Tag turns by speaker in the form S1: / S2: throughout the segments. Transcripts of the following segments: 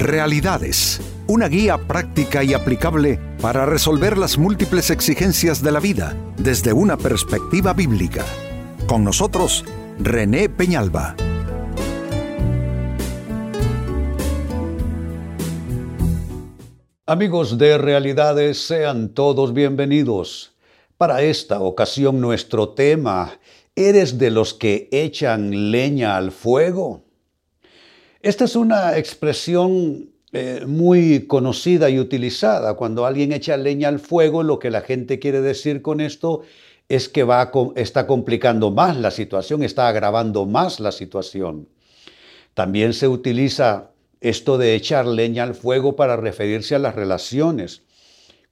S1: Realidades, una guía práctica y aplicable para resolver las múltiples exigencias de la vida desde una perspectiva bíblica. Con nosotros, René Peñalba.
S2: Amigos de Realidades, sean todos bienvenidos. Para esta ocasión nuestro tema, ¿eres de los que echan leña al fuego? Esta es una expresión eh, muy conocida y utilizada. Cuando alguien echa leña al fuego, lo que la gente quiere decir con esto es que va, está complicando más la situación, está agravando más la situación. También se utiliza esto de echar leña al fuego para referirse a las relaciones.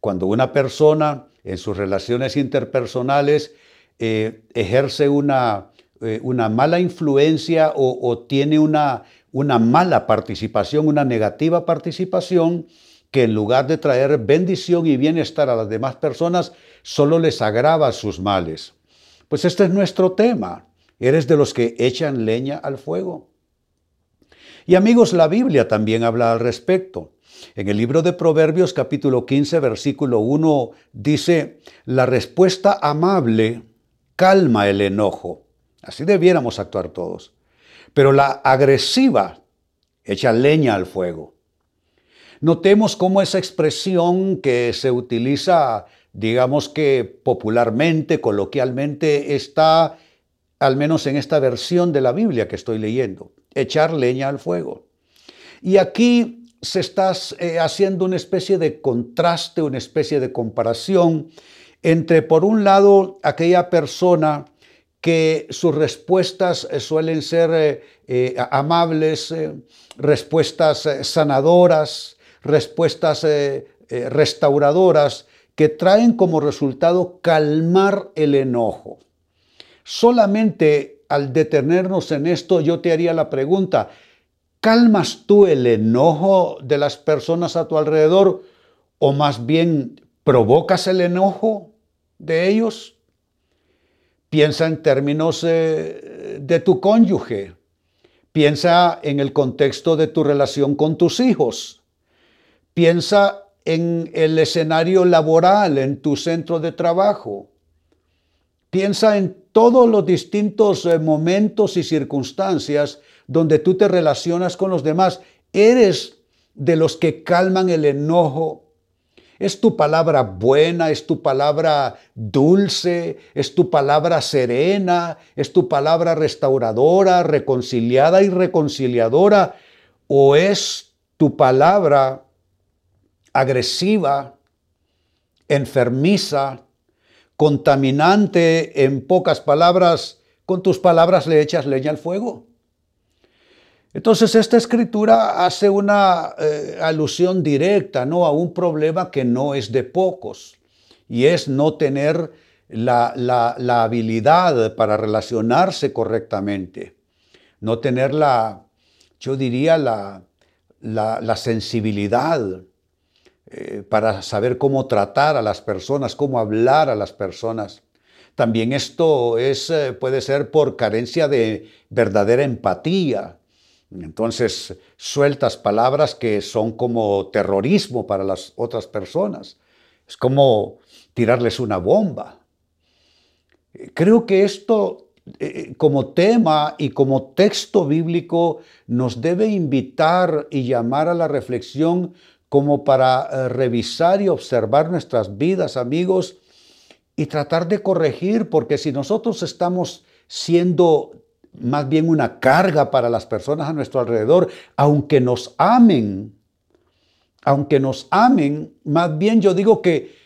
S2: Cuando una persona en sus relaciones interpersonales eh, ejerce una, eh, una, mala influencia o, tiene una, una mala participación, una negativa participación, que en lugar de traer bendición y bienestar a las demás personas, solo les agrava sus males. Pues este es nuestro tema. ¿Eres de los que echan leña al fuego? Y amigos, la Biblia también habla al respecto. En el libro de Proverbios capítulo 15 versículo 1 dice, la respuesta amable calma el enojo. Así debiéramos actuar todos. Pero la agresiva echa leña al fuego. Notemos cómo esa expresión que se utiliza, digamos que popularmente, coloquialmente, está al menos en esta versión de la Biblia que estoy leyendo echar leña al fuego. Y aquí se está eh, haciendo una especie de contraste, una especie de comparación entre, por un lado, aquella persona que sus respuestas eh, suelen ser eh, amables, respuestas sanadoras, respuestas restauradoras, que traen como resultado calmar el enojo. Solamente al detenernos en esto, yo te haría la pregunta, ¿calmas tú el enojo de las personas a tu alrededor o más bien provocas el enojo de ellos? Piensa en términos eh, de tu cónyuge. Piensa en el contexto de tu relación con tus hijos. Piensa en el escenario laboral, en tu centro de trabajo. Piensa en todos los distintos eh, momentos y circunstancias donde tú te relacionas con los demás. Eres de los que calman el enojo. Es tu palabra buena, es tu palabra dulce, es tu palabra serena, es tu palabra restauradora, reconciliada y reconciliadora, o es tu palabra agresiva, enfermiza, contaminante, en pocas palabras, con tus palabras le echas leña al fuego. Entonces esta escritura hace una eh, alusión directa ¿no? a un problema que no es de pocos y es no tener la, habilidad para relacionarse correctamente, no tener la, yo diría, la, la sensibilidad eh, para saber cómo tratar a las personas, cómo hablar a las personas. También esto es, eh, puede ser por carencia de verdadera empatía. Entonces sueltas palabras que son como terrorismo para las otras personas. Es como tirarles una bomba. Creo que esto eh, como tema y como texto bíblico nos debe invitar y llamar a la reflexión como para eh, revisar y observar nuestras vidas, amigos, y tratar de corregir, porque si nosotros estamos siendo más bien una carga para las personas a nuestro alrededor, aunque nos amen, aunque nos amen, más bien yo digo que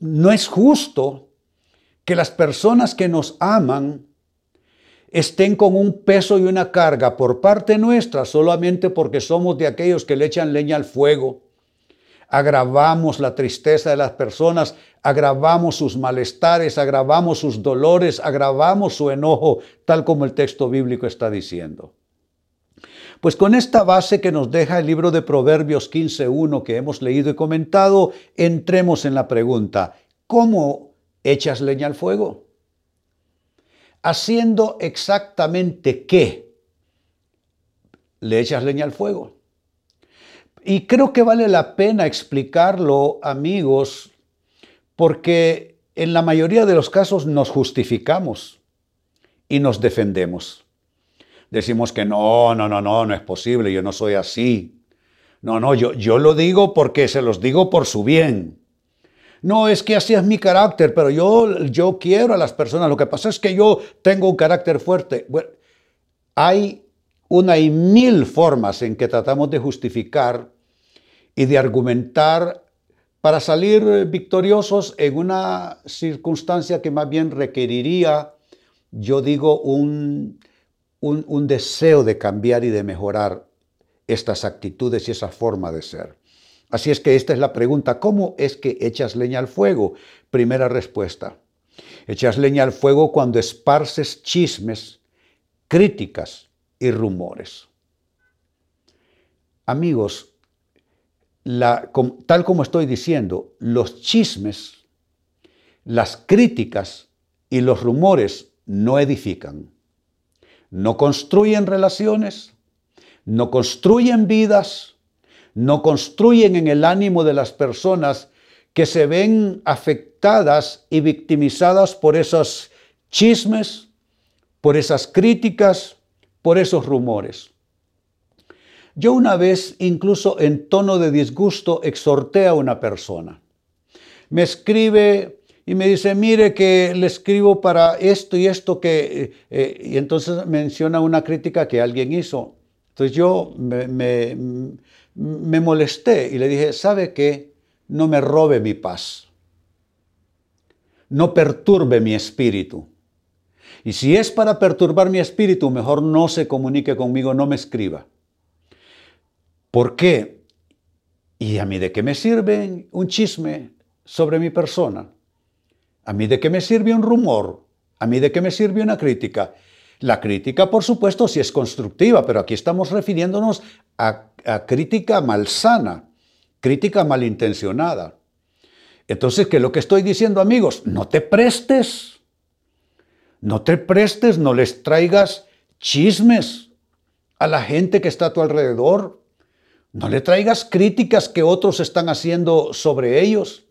S2: no es justo que las personas que nos aman estén con un peso y una carga por parte nuestra solamente porque somos de aquellos que le echan leña al fuego. Agravamos la tristeza de las personas, agravamos sus malestares, agravamos sus dolores, agravamos su enojo, tal como el texto bíblico está diciendo. Pues con esta base que nos deja el libro de Proverbios 15.1 que hemos leído y comentado, entremos en la pregunta, ¿cómo echas leña al fuego? haciendo exactamente qué? Le echas leña al fuego. Y creo que vale la pena explicarlo, amigos, porque en la mayoría de los casos nos justificamos y nos defendemos. Decimos que no, no, no, no, no es posible, yo no soy así. No, no, yo, yo lo digo porque se los digo por su bien. No, es que así es mi carácter, pero yo, yo quiero a las personas. Lo que pasa es que yo tengo un carácter fuerte. Bueno, hay una y mil formas en que tratamos de justificar y de argumentar para salir victoriosos en una circunstancia que más bien requeriría, yo digo, un, un, un deseo de cambiar y de mejorar estas actitudes y esa forma de ser. Así es que esta es la pregunta, ¿cómo es que echas leña al fuego? Primera respuesta, echas leña al fuego cuando esparces chismes, críticas y rumores. Amigos, tal como estoy diciendo, los chismes, las críticas y los rumores no edifican, no construyen relaciones, no construyen vidas, no construyen en el ánimo de las personas que se ven afectadas y victimizadas por esos chismes, por esas críticas, por esos rumores. Yo una vez, incluso en tono de disgusto, exhorté a una persona. Me escribe y me dice, mire que le escribo para esto y esto que... Eh, eh", y entonces menciona una crítica que alguien hizo. Entonces yo me, me molesté y le dije, ¿sabe qué? No me robe mi paz. No perturbe mi espíritu. Y si es para perturbar mi espíritu, mejor no se comunique conmigo, no me escriba. ¿Por qué? ¿Y a mí de qué me sirve un chisme sobre mi persona? ¿A mí de qué me sirve un rumor? ¿A mí de qué me sirve una crítica? La crítica, por supuesto, sí es constructiva, pero aquí estamos refiriéndonos a, crítica malsana, crítica malintencionada. Entonces, ¿qué es lo que estoy diciendo, amigos? No te prestes. No te prestes, no les traigas chismes a la gente que está a tu alrededor. No le traigas críticas que otros están haciendo sobre ellos.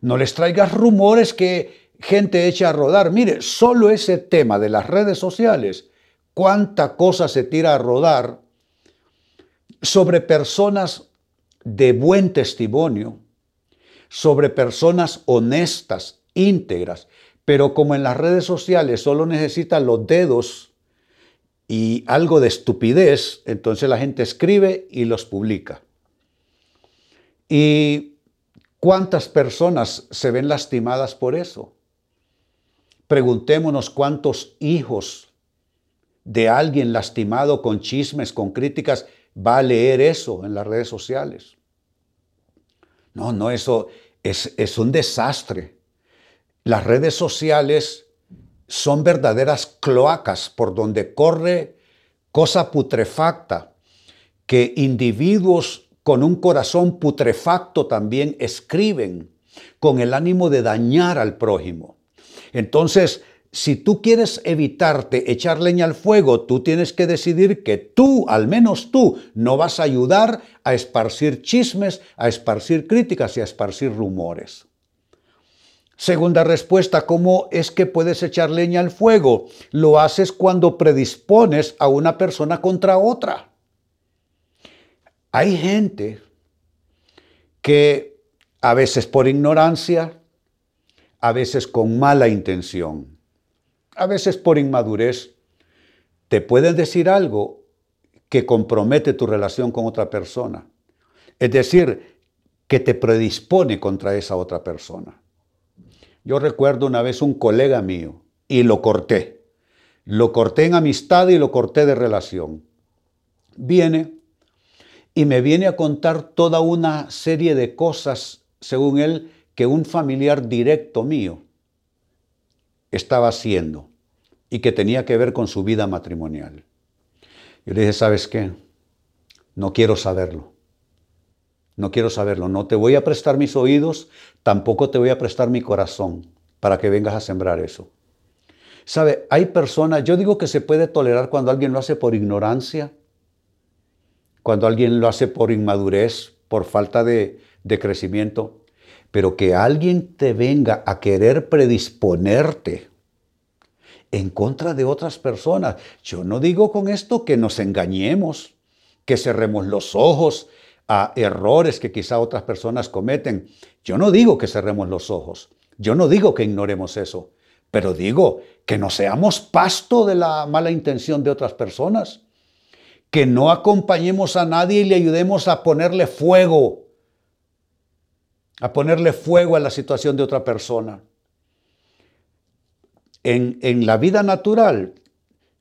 S2: No les traigas rumores que gente echa a rodar. Mire, solo ese tema de las redes sociales, cuánta cosa se tira a rodar sobre personas de buen testimonio, sobre personas honestas, íntegras, pero como en las redes sociales solo necesitan los dedos y algo de estupidez, entonces la gente escribe y los publica. ¿Y cuántas personas se ven lastimadas por eso? Preguntémonos cuántos hijos de alguien lastimado con chismes, con críticas, va a leer eso en las redes sociales. No, no, eso es, es un desastre. Las redes sociales son verdaderas cloacas por donde corre cosa putrefacta que individuos con un corazón putrefacto también escriben con el ánimo de dañar al prójimo. Entonces, si tú quieres evitarte echar leña al fuego, tú tienes que decidir que tú, al menos tú, no vas a ayudar a esparcir chismes, a esparcir críticas y a esparcir rumores. Segunda respuesta, ¿cómo es que puedes echar leña al fuego? Lo haces cuando predispones a una persona contra otra. Hay gente que a veces por ignorancia, a veces con mala intención, a veces por inmadurez, te pueden decir algo que compromete tu relación con otra persona. Es decir, que te predispone contra esa otra persona. Yo recuerdo una vez un colega mío y lo corté. Lo corté en amistad y lo corté de relación. Viene y me viene a contar toda una serie de cosas, según él, que un familiar directo mío estaba haciendo y que tenía que ver con su vida matrimonial. Yo le dije, ¿sabes qué? No quiero saberlo. No quiero saberlo. No te voy a prestar mis oídos, tampoco te voy a prestar mi corazón para que vengas a sembrar eso. ¿Sabe? Hay personas, yo digo que se puede tolerar cuando alguien lo hace por ignorancia, cuando alguien lo hace por inmadurez, por falta de, de crecimiento, pero que alguien te venga a querer predisponerte en contra de otras personas. Yo no digo con esto que nos engañemos, que cerremos los ojos a errores que quizá otras personas cometen. Yo no digo que cerremos los ojos, yo no digo que ignoremos eso, pero digo que no seamos pasto de la mala intención de otras personas, que no acompañemos a nadie y le ayudemos a ponerle fuego, a ponerle fuego a la situación de otra persona. En, en la vida natural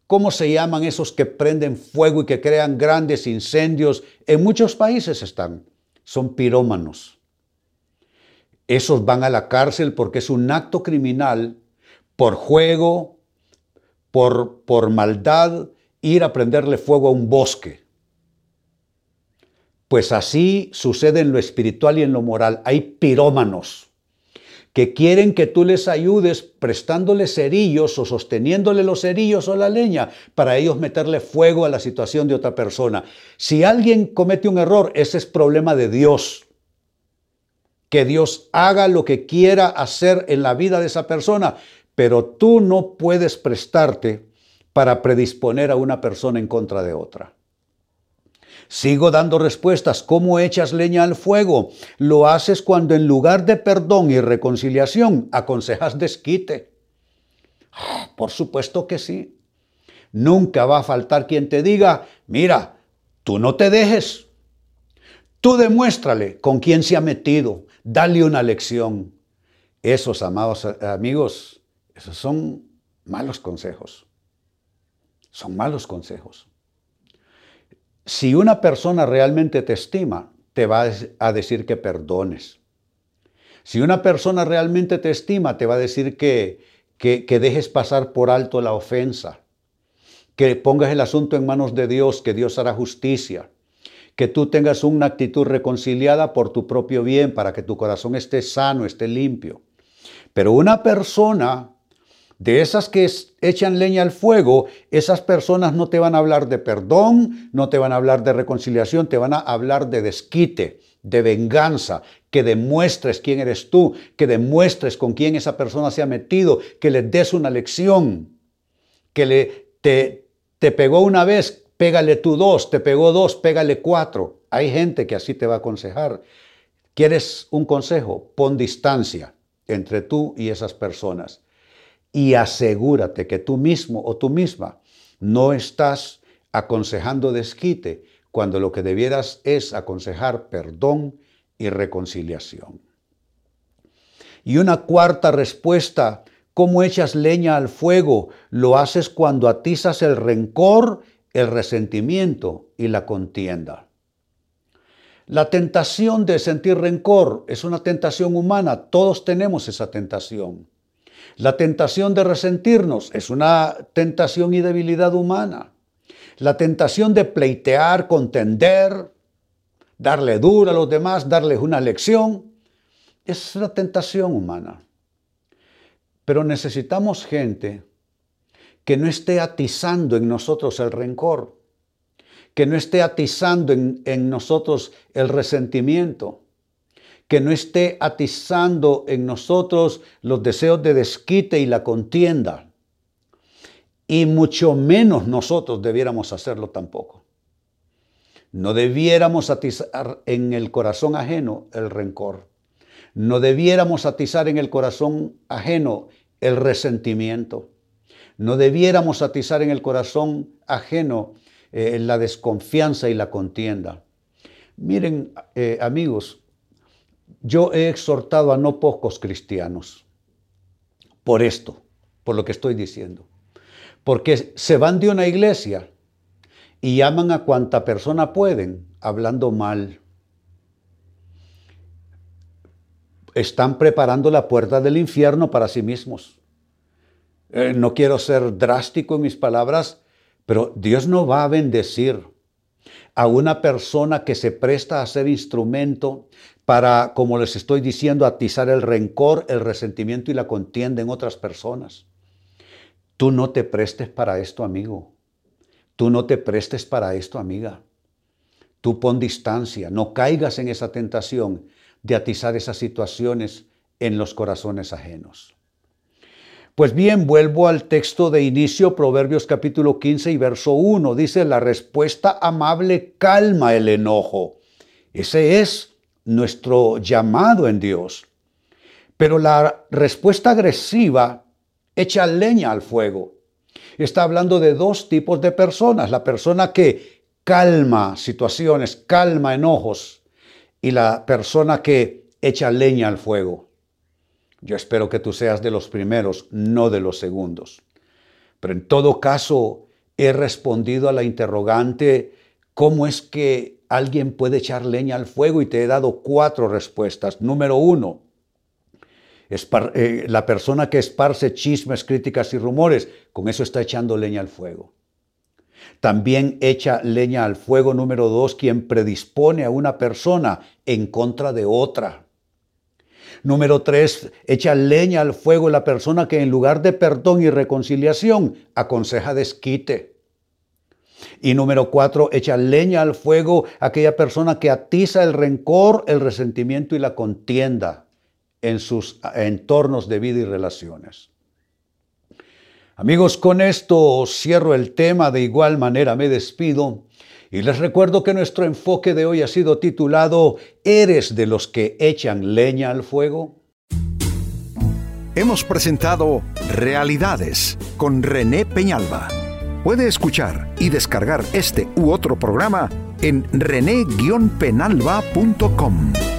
S2: ¿Cómo se llaman esos que prenden fuego y que crean grandes incendios? En muchos países están. Son pirómanos. Esos van a la cárcel porque es un acto criminal por juego, por, por maldad, ir a prenderle fuego a un bosque. Pues así sucede en lo espiritual y en lo moral. Hay pirómanos que quieren que tú les ayudes prestándoles cerillos o sosteniéndole los cerillos o la leña para ellos meterle fuego a la situación de otra persona. Si alguien comete un error, ese es problema de Dios. Que Dios haga lo que quiera hacer en la vida de esa persona, pero tú no puedes prestarte para predisponer a una persona en contra de otra. Sigo dando respuestas. ¿Cómo echas leña al fuego? Lo haces cuando en lugar de perdón y reconciliación aconsejas desquite. Ah, por supuesto que sí. Nunca va a faltar quien te diga, mira, tú no te dejes. Tú demuéstrale con quién se ha metido. Dale una lección. Esos, amados amigos, esos son malos consejos. Son malos consejos. Si una persona realmente te estima, te va a decir que perdones. Si una persona realmente te estima, te va a decir que, que, dejes pasar por alto la ofensa, que pongas el asunto en manos de Dios, que Dios hará justicia, que tú tengas una actitud reconciliada por tu propio bien, para que tu corazón esté sano, esté limpio. Pero una persona de esas que echan leña al fuego, esas personas no te van a hablar de perdón, no te van a hablar de reconciliación, te van a hablar de desquite, de venganza, que demuestres quién eres tú, que demuestres con quién esa persona se ha metido, que le des una lección, que le, te, te pegó una vez, pégale tú dos, te pegó dos, pégale cuatro. Hay gente que así te va a aconsejar. ¿Quieres un consejo? Pon distancia entre tú y esas personas y asegúrate que tú mismo o tú misma no estás aconsejando desquite cuando lo que debieras es aconsejar perdón y reconciliación. Y una cuarta respuesta, ¿cómo echas leña al fuego? Lo haces cuando atizas el rencor, el resentimiento y la contienda. La tentación de sentir rencor es una tentación humana, todos tenemos esa tentación. La tentación de resentirnos es una tentación y debilidad humana. La tentación de pleitear, contender, darle duro a los demás, darles una lección, es una tentación humana. Pero necesitamos gente que no esté atizando en nosotros el rencor, que no esté atizando en, en nosotros el resentimiento, que no esté atizando en nosotros los deseos de desquite y la contienda. Y mucho menos nosotros debiéramos hacerlo tampoco. No debiéramos atizar en el corazón ajeno el rencor. No debiéramos atizar en el corazón ajeno el resentimiento. No debiéramos atizar en el corazón ajeno eh, la desconfianza y la contienda. Miren, eh, amigos, yo he exhortado a no pocos cristianos por esto, por lo que estoy diciendo. Porque se van de una iglesia y llaman a cuanta persona pueden, hablando mal. Están preparando la puerta del infierno para sí mismos. Eh, no quiero ser drástico en mis palabras, pero Dios no va a bendecir a una persona que se presta a ser instrumento para, como les estoy diciendo, atizar el rencor, el resentimiento y la contienda en otras personas. Tú no te prestes para esto, amigo. Tú no te prestes para esto, amiga. Tú pon distancia, no caigas en esa tentación de atizar esas situaciones en los corazones ajenos. Pues bien, vuelvo al texto de inicio, Proverbios capítulo 15 y verso 1. Dice, la respuesta amable calma el enojo. Ese es nuestro llamado en Dios. Pero la respuesta agresiva echa leña al fuego. Está hablando de dos tipos de personas. La persona que calma situaciones, calma enojos y la persona que echa leña al fuego. Yo espero que tú seas de los primeros, no de los segundos. Pero en todo caso, he respondido a la interrogante, ¿cómo es que alguien puede echar leña al fuego? Y te he dado cuatro respuestas. Número uno, eh, la persona que esparce chismes, críticas y rumores, con eso está echando leña al fuego. También echa leña al fuego número dos, quien predispone a una persona en contra de otra. Número tres, echa leña al fuego la persona que en lugar de perdón y reconciliación aconseja desquite. Y número cuatro, echa leña al fuego aquella persona que atiza el rencor, el resentimiento y la contienda en sus entornos de vida y relaciones. Amigos, con esto cierro el tema, de igual manera me despido y les recuerdo que nuestro enfoque de hoy ha sido titulado ¿Eres de los que echan leña al fuego?
S1: Hemos presentado Realidades con René Peñalba. Puede escuchar y descargar este u otro programa en rene-penalba.com.